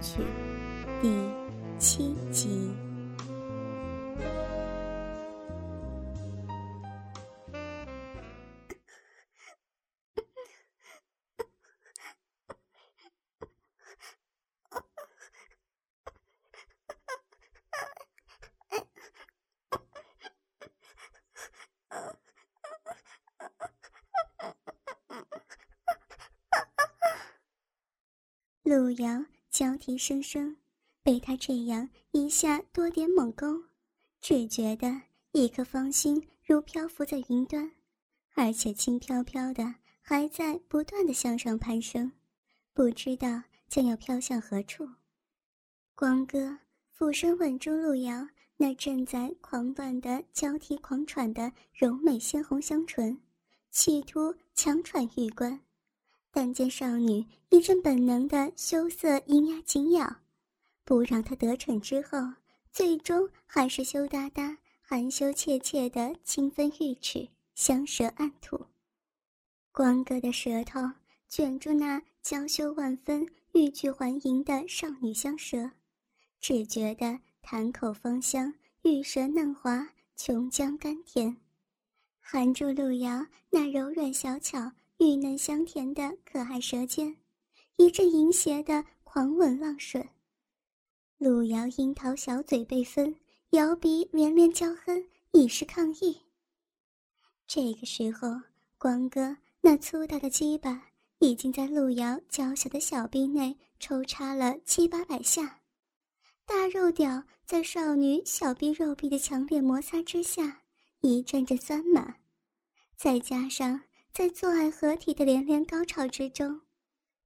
去第七集，陆游。交替声声，被他这样一下多点猛攻，只觉得一颗芳心如漂浮在云端，而且轻飘飘的，还在不断的向上攀升，不知道将要飘向何处。光哥俯身吻住路遥那正在狂乱的交替狂喘的柔美鲜红香唇，企图强喘欲关。但见少女一阵本能的羞涩，银牙紧咬，不让她得逞之后，最终还是羞答答、含羞怯怯的轻分玉齿，香舌暗吐。光哥的舌头卷住那娇羞万分、欲拒还迎的少女香舌，只觉得潭口芳香，玉舌嫩滑，琼浆甘甜，含住路遥那柔软小巧。玉嫩香甜的可爱舌尖，一阵淫邪的狂吻浪吮。路遥樱桃小嘴被分，摇鼻连连娇哼，以示抗议。这个时候，光哥那粗大的鸡巴已经在路遥娇小的小臂内抽插了七八百下，大肉屌在少女小臂肉壁的强烈摩擦之下，一阵阵酸麻，再加上。在做爱合体的连连高潮之中，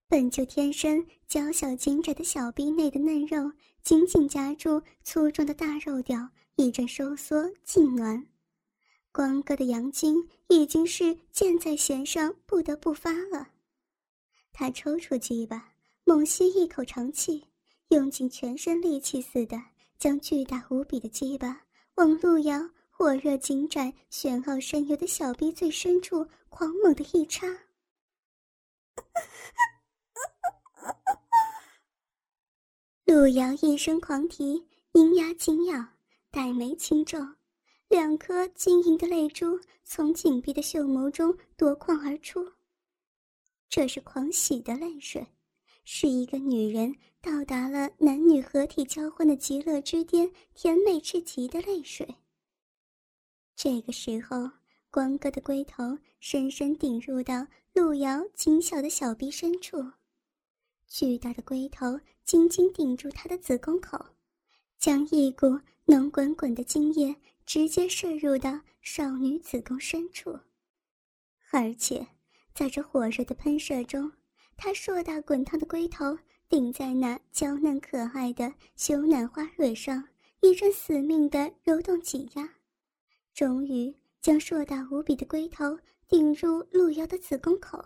本就天生娇小紧窄的小臂内的嫩肉紧紧夹住粗壮的大肉屌，一阵收缩痉挛。光哥的阳精已经是箭在弦上，不得不发了。他抽出鸡巴，猛吸一口长气，用尽全身力气似的，将巨大无比的鸡巴往路遥。火热紧窄、玄奥深幽的小臂最深处，狂猛的一插。路遥一声狂啼，银牙紧咬，黛眉轻皱，两颗晶莹的泪珠从紧闭的秀眸中夺眶而出。这是狂喜的泪水，是一个女人到达了男女合体交欢的极乐之巅、甜美至极的泪水。这个时候，光哥的龟头深深顶入到路遥紧小的小臂深处，巨大的龟头紧紧顶住他的子宫口，将一股浓滚滚的精液直接射入到少女子宫深处，而且在这火热的喷射中，他硕大滚烫的龟头顶在那娇嫩可爱的羞赧花蕊上，一阵死命的揉动挤压。终于将硕大无比的龟头顶入路遥的子宫口，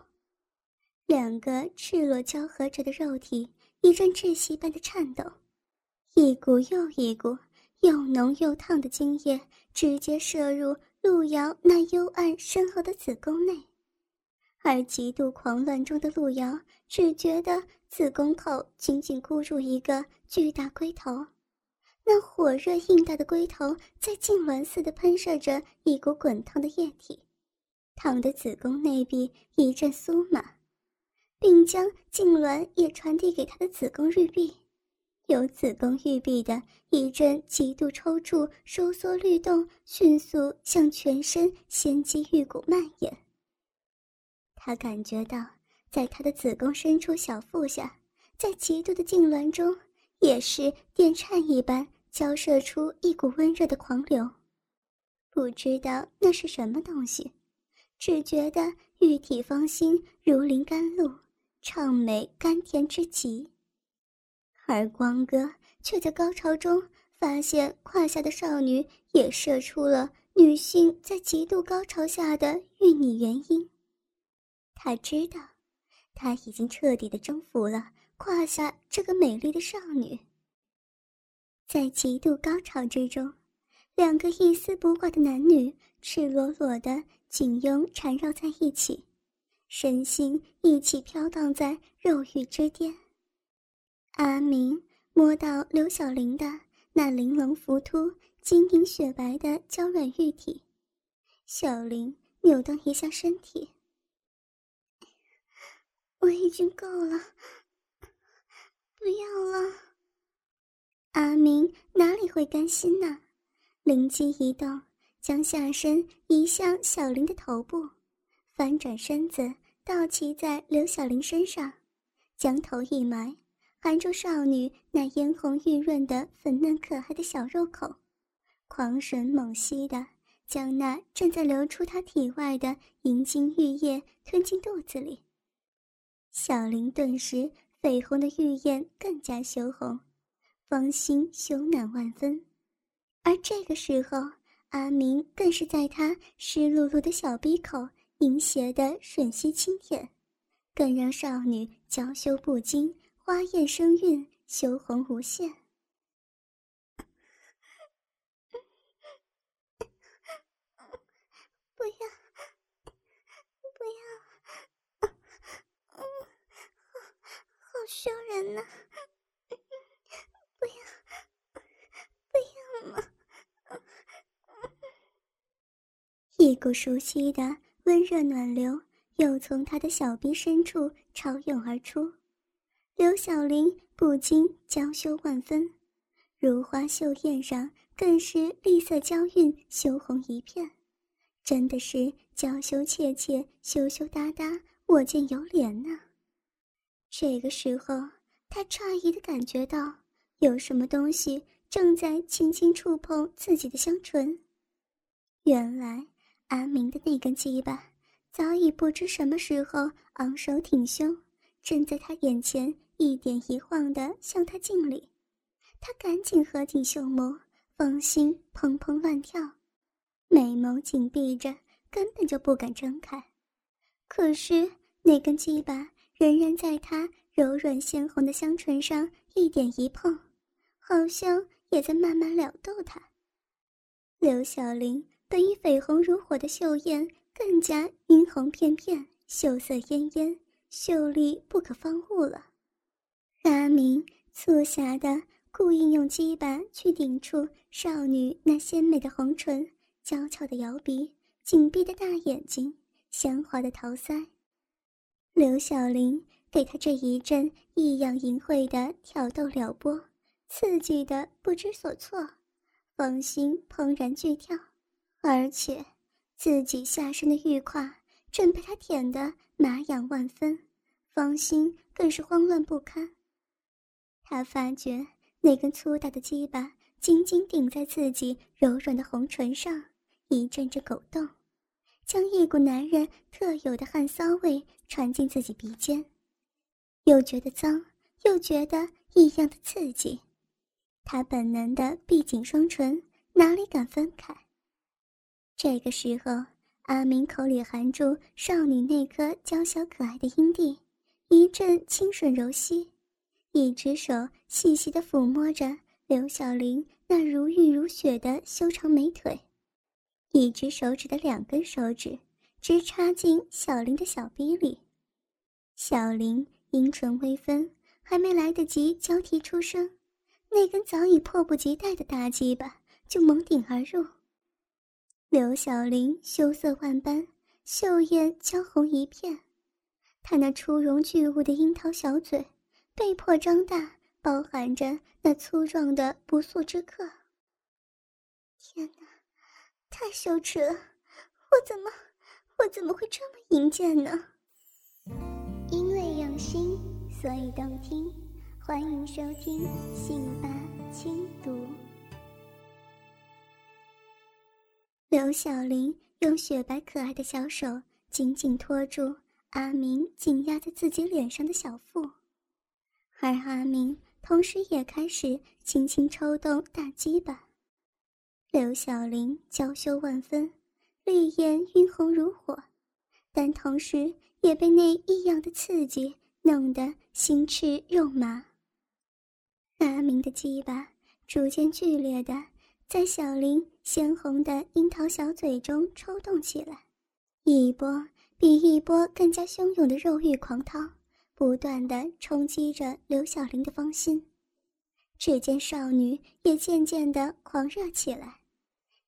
两个赤裸交合着的肉体一阵窒息般的颤抖，一股又一股又浓又烫的精液直接射入路遥那幽暗深厚的子宫内，而极度狂乱中的路遥只觉得子宫口紧紧箍住一个巨大龟头，那火热硬大的龟头在痉挛似的喷射着一股滚烫的液体，烫得子宫内壁一阵酥麻，并将痉挛也传递给他的子宫玉壁。由子宫玉壁的一阵极度抽搐、收缩律动，迅速向全身仙肌玉骨蔓延。他感觉到，在他的子宫深处小腹下，在极度的痉挛中，也是电颤一般交射出一股温热的狂流。不知道那是什么东西，只觉得玉体芳心，如临甘露，畅美甘甜之极。而光哥却在高潮中发现胯下的少女也射出了女性在极度高潮下的欲拟原因。他知道，他已经彻底的征服了胯下这个美丽的少女。在极度高潮之中，两个一丝不挂的男女赤裸裸的紧拥缠绕在一起，身心一起飘荡在肉欲之巅。阿明摸到刘小玲的那玲珑浮凸、晶莹雪白的娇软玉体，小玲扭动一下身体。我已经够了，不要了。阿明哪里会甘心呢？灵机一动，将下身移向小玲的头部，翻转身子，倒骑在刘小玲身上，将头一埋。含住少女那嫣红玉润的粉嫩可爱的小肉口，狂吮猛吸的将那正在流出她体外的银晶玉液吞进肚子里。小玲顿时绯红的玉眼更加羞红，芳心羞赧万分。而这个时候，阿明更是在她湿漉漉的小鼻口淫邪的吮吸轻舔，更让少女娇羞不惊。花艳生韵，羞红无限。不要，不要，好，好羞人呐要，不要嘛！一股熟悉的温热暖流又从他的小臂深处潮涌而出。刘小玲不禁娇羞万分，如花秀艳上更是丽色娇韵，羞红一片，真的是娇羞怯怯，羞羞答答，我见犹怜呢。这个时候，他诧异的感觉到有什么东西正在轻轻触碰自己的香唇。原来，阿明的那根鸡巴早已不知什么时候昂首挺胸，正在他眼前。一点一晃的向他敬礼，他赶紧合紧袖眸，芳心砰砰乱跳，美眸紧闭着，根本就不敢睁开。可是那根鸡巴仍然在他柔软鲜红的香唇上一点一碰，好像也在慢慢撩逗他。刘小玲本已绯红如火的秀艳，更加殷红片片，秀色嫣嫣，秀丽不可方物了。阿明促狭的故意用鸡巴去顶触少女那鲜美的红唇、娇俏的摇鼻、紧闭的大眼睛、香滑的桃腮。刘小玲给他这一阵异样淫秽的挑逗撩拨，刺激的不知所措，芳心怦然剧跳，而且自己下身的玉胯正被他舔得麻痒万分，芳心更是慌乱不堪。他发觉那根粗大的鸡巴紧紧顶在自己柔软的红唇上，一阵阵狗动，将一股男人特有的汗骚味传进自己鼻尖，又觉得脏，又觉得异样的刺激。他本能的闭紧双唇，哪里敢分开？这个时候，阿明口里含住少女那颗娇小可爱的阴蒂，一阵清吮柔吸。一只手细细的抚摸着刘小玲那如玉如雪的修长美腿，一只手指的两根手指直插进小玲的小臂里。小玲阴唇微分，还没来得及交替出声，那根早已迫不及待的大鸡巴就猛顶而入。刘小玲羞涩万般，秀艳娇红一片，她那出容巨物的樱桃小嘴被迫张大，包含着那粗壮的不速之客。天哪，太羞耻了！我怎么，我怎么会这么淫贱呢？因为用心，所以动听。欢迎收听《信吧轻读》。刘小玲用雪白可爱的小手紧紧托住阿明紧压在自己脸上的小腹，而阿明同时也开始轻轻抽动大鸡巴。刘小玲娇羞万分，泪眼晕红如火，但同时也被那异样的刺激弄得心赤肉麻。阿明的鸡巴逐渐剧烈的。在小玲鲜红的樱桃小嘴中抽动起来，一波比一波更加汹涌的肉欲狂涛，不断的冲击着刘小玲的芳心。只见少女也渐渐的狂热起来，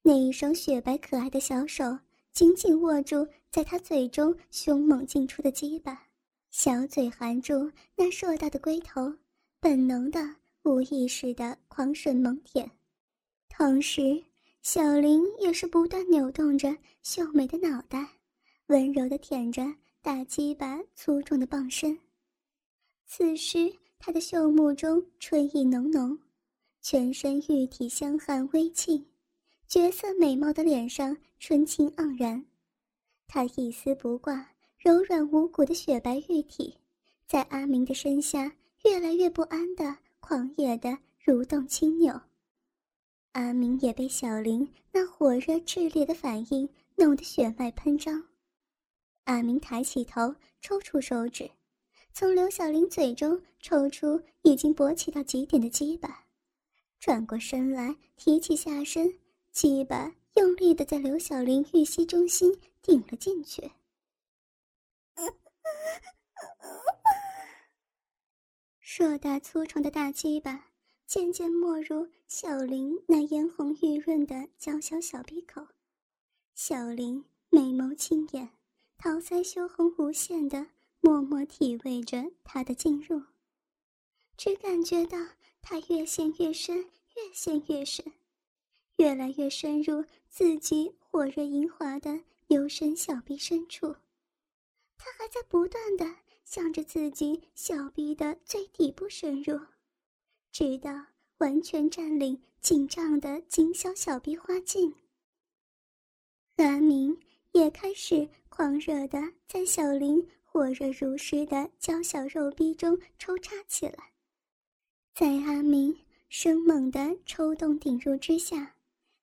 那一双雪白可爱的小手紧紧握住在她嘴中凶猛进出的鸡巴，小嘴含住那硕大的龟头，本能的、无意识的狂吮猛舔。同时，小林也是不断扭动着秀美的脑袋，温柔地舔着大鸡巴粗壮的棒身。此时，他的秀目中春意浓浓，全身玉体香汗微沁，绝色美貌的脸上春情盎然。他一丝不挂、柔软无骨的雪白玉体，在阿明的身下越来越不安的狂野的蠕动轻扭。阿明也被小林那火热炽烈的反应弄得血脉喷张。阿明抬起头，抽出手指，从刘小玲嘴中抽出已经勃起到极点的鸡巴，转过身来，提起下身，鸡巴用力的在刘小玲玉溪中心顶了进去。硕大粗壮的大鸡巴。渐渐没入小林那嫣红玉润的娇小小鼻口，小林美眸轻眼，桃腮羞红无限的默默体味着他的进入，只感觉到他越陷越深，越陷越深，越来越深入自己火热银滑的幽深小臂深处，他还在不断的向着自己小臂的最底部深入。直到完全占领紧张的紧小小臂花茎，阿明也开始狂热的在小林火热如诗的娇小肉逼中抽插起来，在阿明生猛的抽动顶入之下，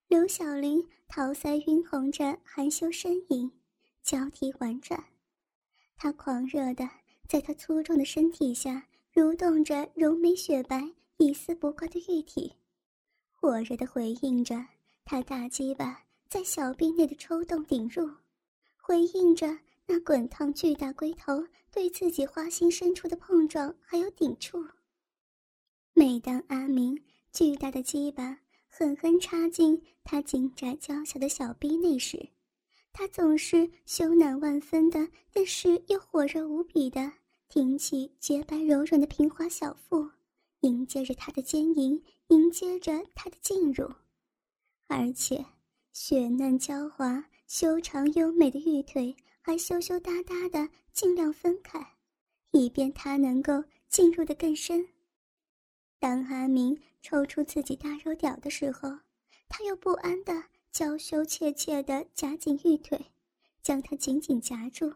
刘小玲桃腮晕红着含羞呻吟，交替婉转，她狂热的在他粗壮的身体下蠕动着柔美雪白。一丝不挂的玉体，火热的回应着他大鸡巴在小臂内的抽动顶入，回应着那滚烫巨大龟头对自己花心深处的碰撞还有顶触。每当阿明巨大的鸡巴狠狠插进他紧窄娇小的小臂内时，他总是羞赧万分的，但是又火热无比的挺起洁白柔软的平滑小腹。迎接着他的奸淫，迎接着他的进入，而且雪嫩娇滑、修长优美的玉腿还羞羞答答的尽量分开，以便他能够进入的更深。当阿明抽出自己大肉屌的时候，他又不安的娇羞怯怯的夹紧玉腿，将他紧紧夹住，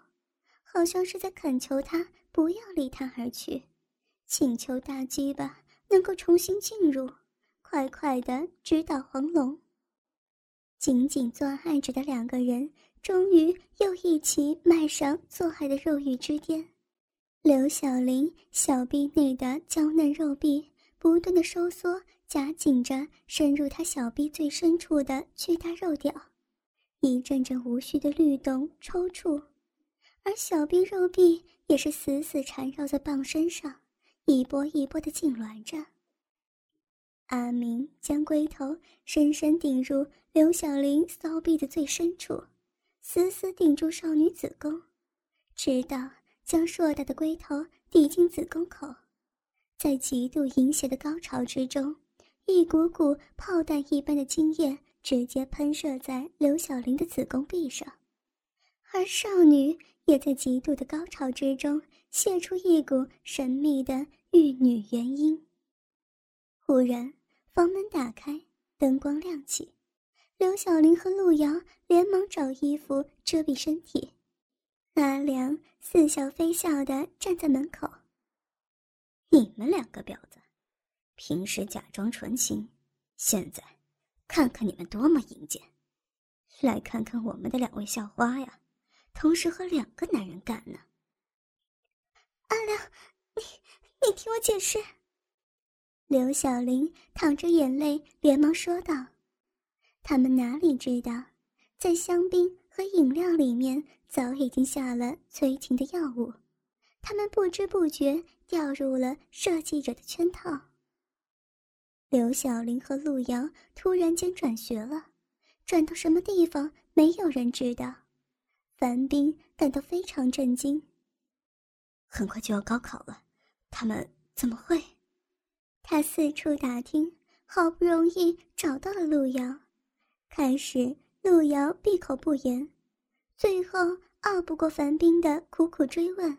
好像是在恳求他不要离他而去。请求大鸡巴能够重新进入，快快的直捣黄龙。紧紧做爱着的两个人，终于又一起迈上做爱的肉欲之巅。刘小玲小臂内的娇嫩肉臂不断的收缩，夹紧着深入他小臂最深处的巨大肉屌，一阵阵无序的律动抽搐，而小臂肉壁也是死死缠绕在棒身上，一波一波的痉挛着。阿明将龟头深深顶入刘小玲骚臂的最深处，死死顶住少女子宫，直到将硕大的龟头抵进子宫口，在极度淫邪的高潮之中，一股股炮弹一般的精液直接喷射在刘小玲的子宫壁上，而少女也在极度的高潮之中泄出一股神秘的玉女元音。忽然。房门打开，灯光亮起，刘小玲和陆瑶连忙找衣服遮蔽身体。阿良似笑非笑的站在门口。你们两个婊子，平时假装纯情，现在看看你们多么淫贱！来看看我们的两位校花呀，同时和两个男人干呢。阿良，你听我解释。刘小玲淌着眼泪，连忙说道：“他们哪里知道，在香槟和饮料里面早已经下了催情的药物，他们不知不觉掉入了设计者的圈套。”刘小玲和陆瑶突然间转学了，转到什么地方，没有人知道。樊斌感到非常震惊。很快就要高考了，他们怎么会？他四处打听，好不容易找到了路遥。开始，路遥闭口不言，最后拗不过樊斌的苦苦追问，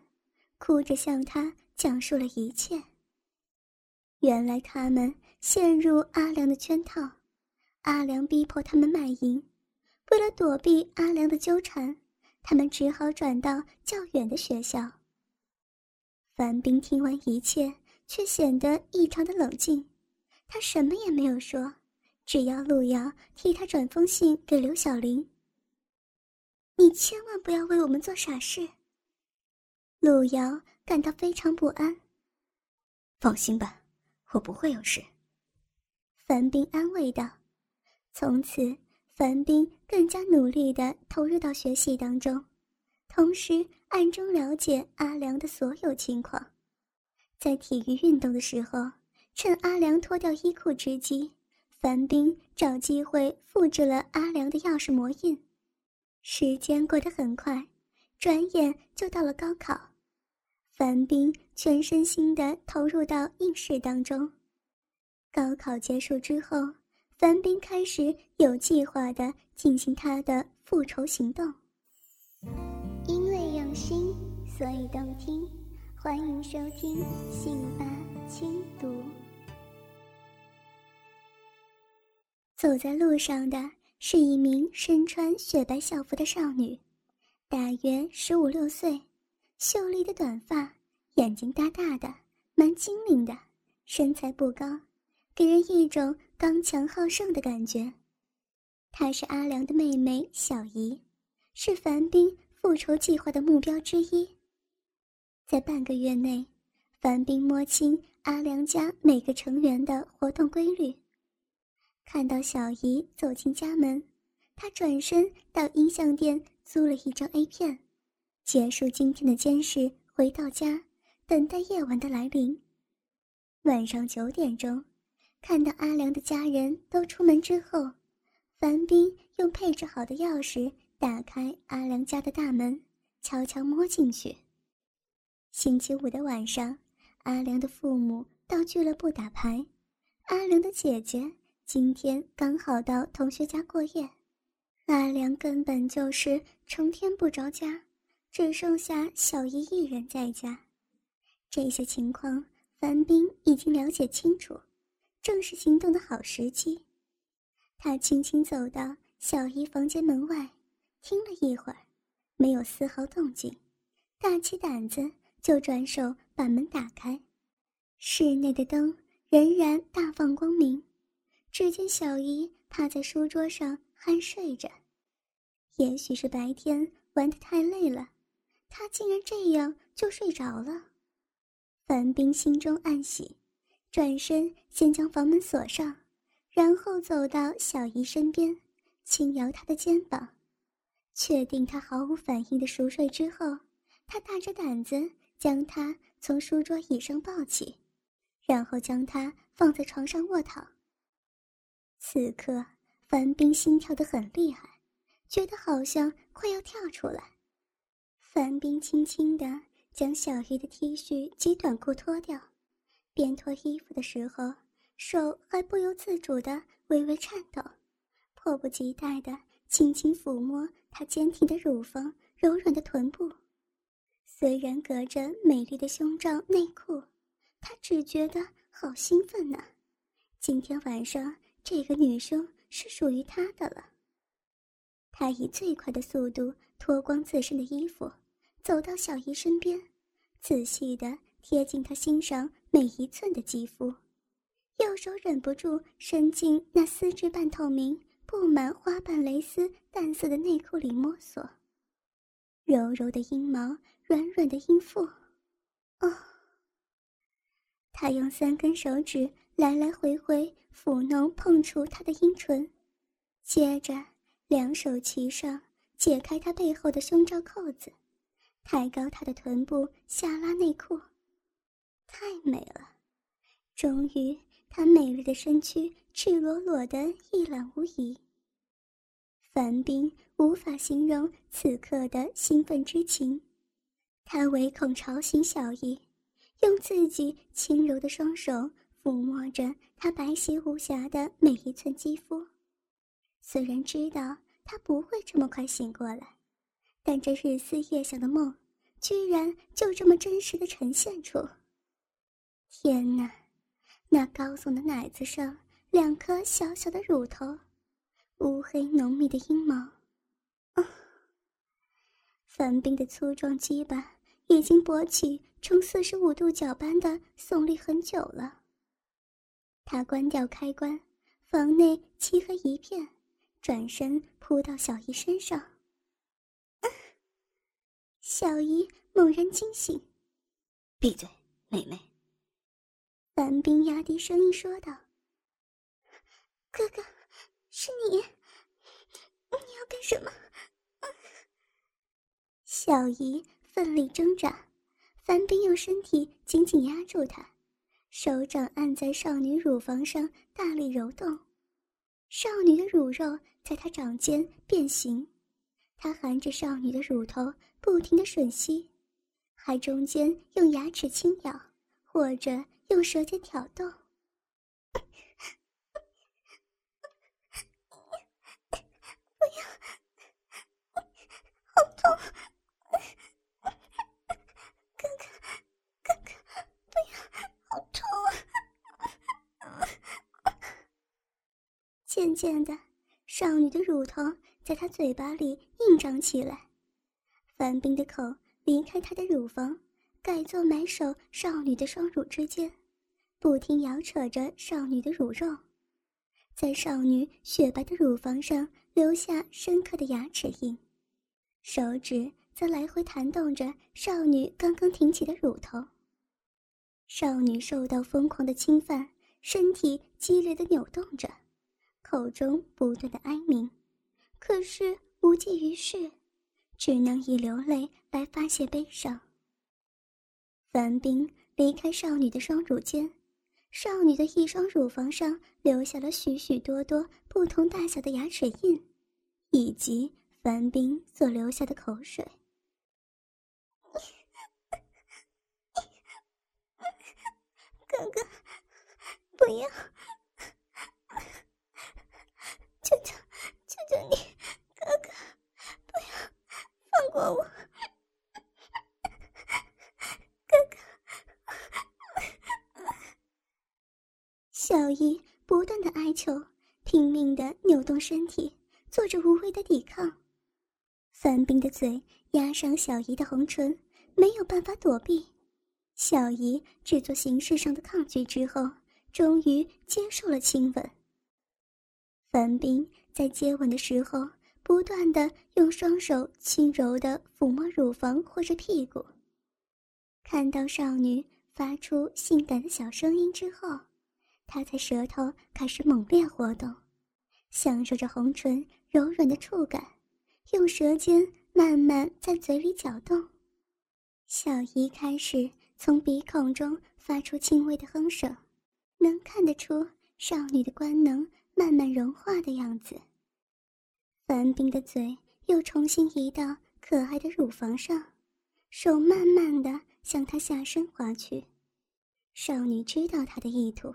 哭着向他讲述了一切。原来他们陷入阿良的圈套，阿良逼迫他们卖淫，为了躲避阿良的纠缠，他们只好转到较远的学校。樊斌听完一切。却显得异常的冷静，他什么也没有说，只要路遥替他转封信给刘小玲。你千万不要为我们做傻事。路遥感到非常不安。放心吧，我不会有事。樊斌安慰道。从此，樊斌更加努力的投入到学习当中，同时暗中了解阿良的所有情况。在体育运动的时候，趁阿良脱掉衣裤之机，樊斌找机会复制了阿良的钥匙模印。时间过得很快，转眼就到了高考。樊斌全身心地投入到应试当中。高考结束之后，樊斌开始有计划地进行他的复仇行动。心，所以动听。欢迎收听《信吧轻读》。走在路上的是一名身穿雪白校服的少女，大约十五六岁，秀丽的短发，眼睛大大的，蛮精灵的，身材不高，给人一种刚强好胜的感觉。她是阿良的妹妹小姨，是樊斌复仇计划的目标之一。在半个月内，樊斌摸清阿良家每个成员的活动规律。看到小姨走进家门，他转身到音像店租了一张 A 片，结束今天的监视，回到家等待夜晚的来临。晚上九点钟，看到阿良的家人都出门之后，樊斌用配置好的钥匙打开阿良家的大门，悄悄摸进去。星期五的晚上，阿良的父母到俱乐部打牌，阿良的姐姐今天刚好到同学家过夜，阿良根本就是成天不着家，只剩下小姨一人在家。这些情况，樊斌已经了解清楚，正是行动的好时机。他轻轻走到小姨房间门外，听了一会儿，没有丝毫动静，大起胆子。就转手把门打开，室内的灯仍然大放光明。只见小姨趴在书桌上酣睡着，也许是白天玩得太累了，她竟然这样就睡着了。樊斌心中暗喜，转身先将房门锁上，然后走到小姨身边，轻摇她的肩膀，确定他毫无反应的熟睡之后，他大着胆子将她从书桌椅上抱起，然后将她放在床上卧躺。此刻，樊冰心跳得很厉害，觉得好像快要跳出来。樊冰轻轻地将小鱼的 T 恤及短裤脱掉。边脱衣服的时候，手还不由自主地微微颤抖，迫不及待地轻轻抚摸她坚挺的乳房、柔软的臀部。虽然隔着美丽的胸罩内裤，他只觉得好兴奋呢。今天晚上，这个女生是属于他的了。他以最快的速度脱光自身的衣服，走到小姨身边，仔细地贴近她欣赏。每一寸的肌肤，右手忍不住伸进那丝质半透明、布满花瓣蕾丝淡色的内裤里摸索。柔柔的阴毛，软软的阴腹，哦。他用三根手指来来回回抚弄碰触她的阴唇，接着两手齐上解开她背后的胸罩扣子，抬高她的臀部，下拉内裤。太美了，终于，她美丽的身躯赤裸裸的一览无遗。樊冰无法形容此刻的兴奋之情，他唯恐吵醒小姨，用自己轻柔的双手抚摸着她白皙无瑕的每一寸肌肤。虽然知道她不会这么快醒过来，但这日思夜想的梦，居然就这么真实的呈现出。天哪，那高耸的奶子上两颗小小的乳头，乌黑浓密的阴毛。啊！樊冰的粗壮鸡巴已经勃起呈四十五度角般的耸立很久了。他关掉开关，房内漆黑一片，转身扑到小姨身上。小姨猛然惊醒，闭嘴，妹妹。樊冰压低声音说道：“哥哥，是你，你要干什么？”小姨奋力挣扎，樊冰用身体紧紧压住她，手掌按在少女乳房上大力揉动，少女的乳肉在他掌间变形，他含着少女的乳头不停的吮吸，还中间用牙齿轻咬，或者。用舌尖挑逗，不要，好痛！哥哥，哥哥，不要，好痛啊！渐渐的，少女的乳头在他嘴巴里硬长起来，樊冰的口离开他的乳房，改做埋首少女的双乳之间。不停摇扯着少女的乳肉，在少女雪白的乳房上留下深刻的牙齿印，手指则来回弹动着少女刚刚挺起的乳头。少女受到疯狂的侵犯，身体激烈的扭动着，口中不断的哀鸣，可是无济于事，只能以流泪来发泄悲伤。樊冰离开少女的双乳间。少女的一双乳房上留下了许许多多不同大小的牙齿印，以及樊冰所留下的口水。哥哥，不要！求求，求求你，哥哥，不要放过我！小姨不断的哀求，拼命的扭动身体，做着无谓的抵抗。樊冰的嘴压上小姨的红唇，没有办法躲避。小姨制作形式上的抗拒之后，终于接受了亲吻。樊冰在接吻的时候，不断的用双手轻柔的抚摸乳房或者屁股。看到少女。发出性感的小声音之后，他在舌头开始猛烈活动，享受着红唇柔软的触感，用舌尖慢慢在嘴里搅动。小姨开始从鼻孔中发出轻微的哼声，能看得出少女的官能慢慢融化的样子。樊冰的嘴又重新移到可爱的乳房上，手慢慢的向她下身滑去。少女知道他的意图，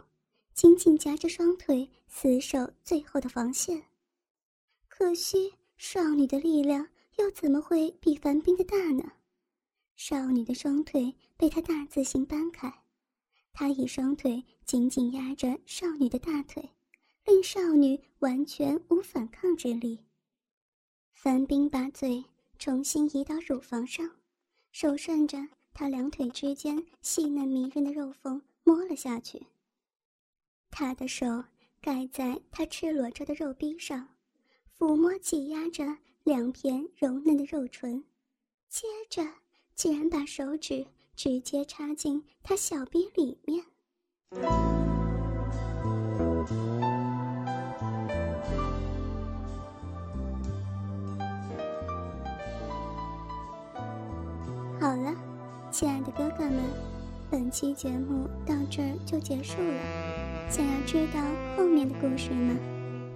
紧紧夹着双腿，死守最后的防线。可惜少女的力量又怎么会比樊冰的大呢？少女的双腿被他大字形掰开，他以双腿紧紧压着少女的大腿，令少女完全无反抗之力。樊冰把嘴重新移到乳房上，手顺着她两腿之间细嫩迷人的肉缝摸了下去。他的手盖在他赤裸着的肉壁上，抚摸挤压着两片柔嫩的肉唇，接着。竟然把手指直接插进他小臂里面。好了，亲爱的哥哥们，本期节目到这儿就结束了。想要知道后面的故事吗？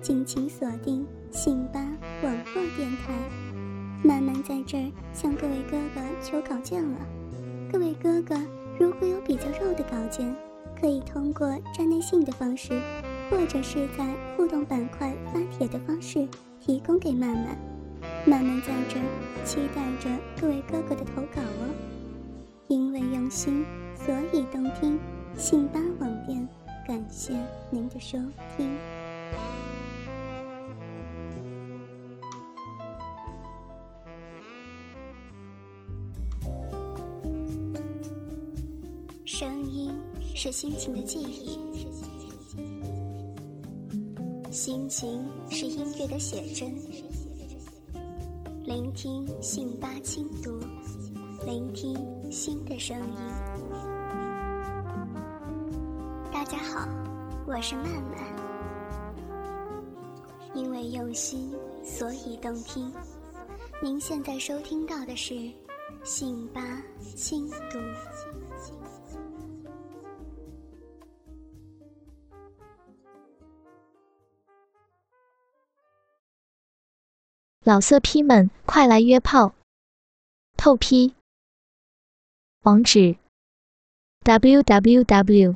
敬请锁定信吧网络电台。曼曼在这儿向各位哥哥求稿件了。各位哥哥，如果有比较肉的稿件，可以通过站内信的方式，或者是在互动板块发帖的方式提供给曼曼。曼曼在这儿期待着各位哥哥的投稿哦。因为用心，所以动听。信吧网店，感谢您的收听。声音是心情的记忆，心情是音乐的写真。聆听信吧轻读，聆听新的声音。我是曼曼。因为用心，所以动听。您现在收听到的是信吧轻读。老色批们，快来约炮！透批。网址：w w w.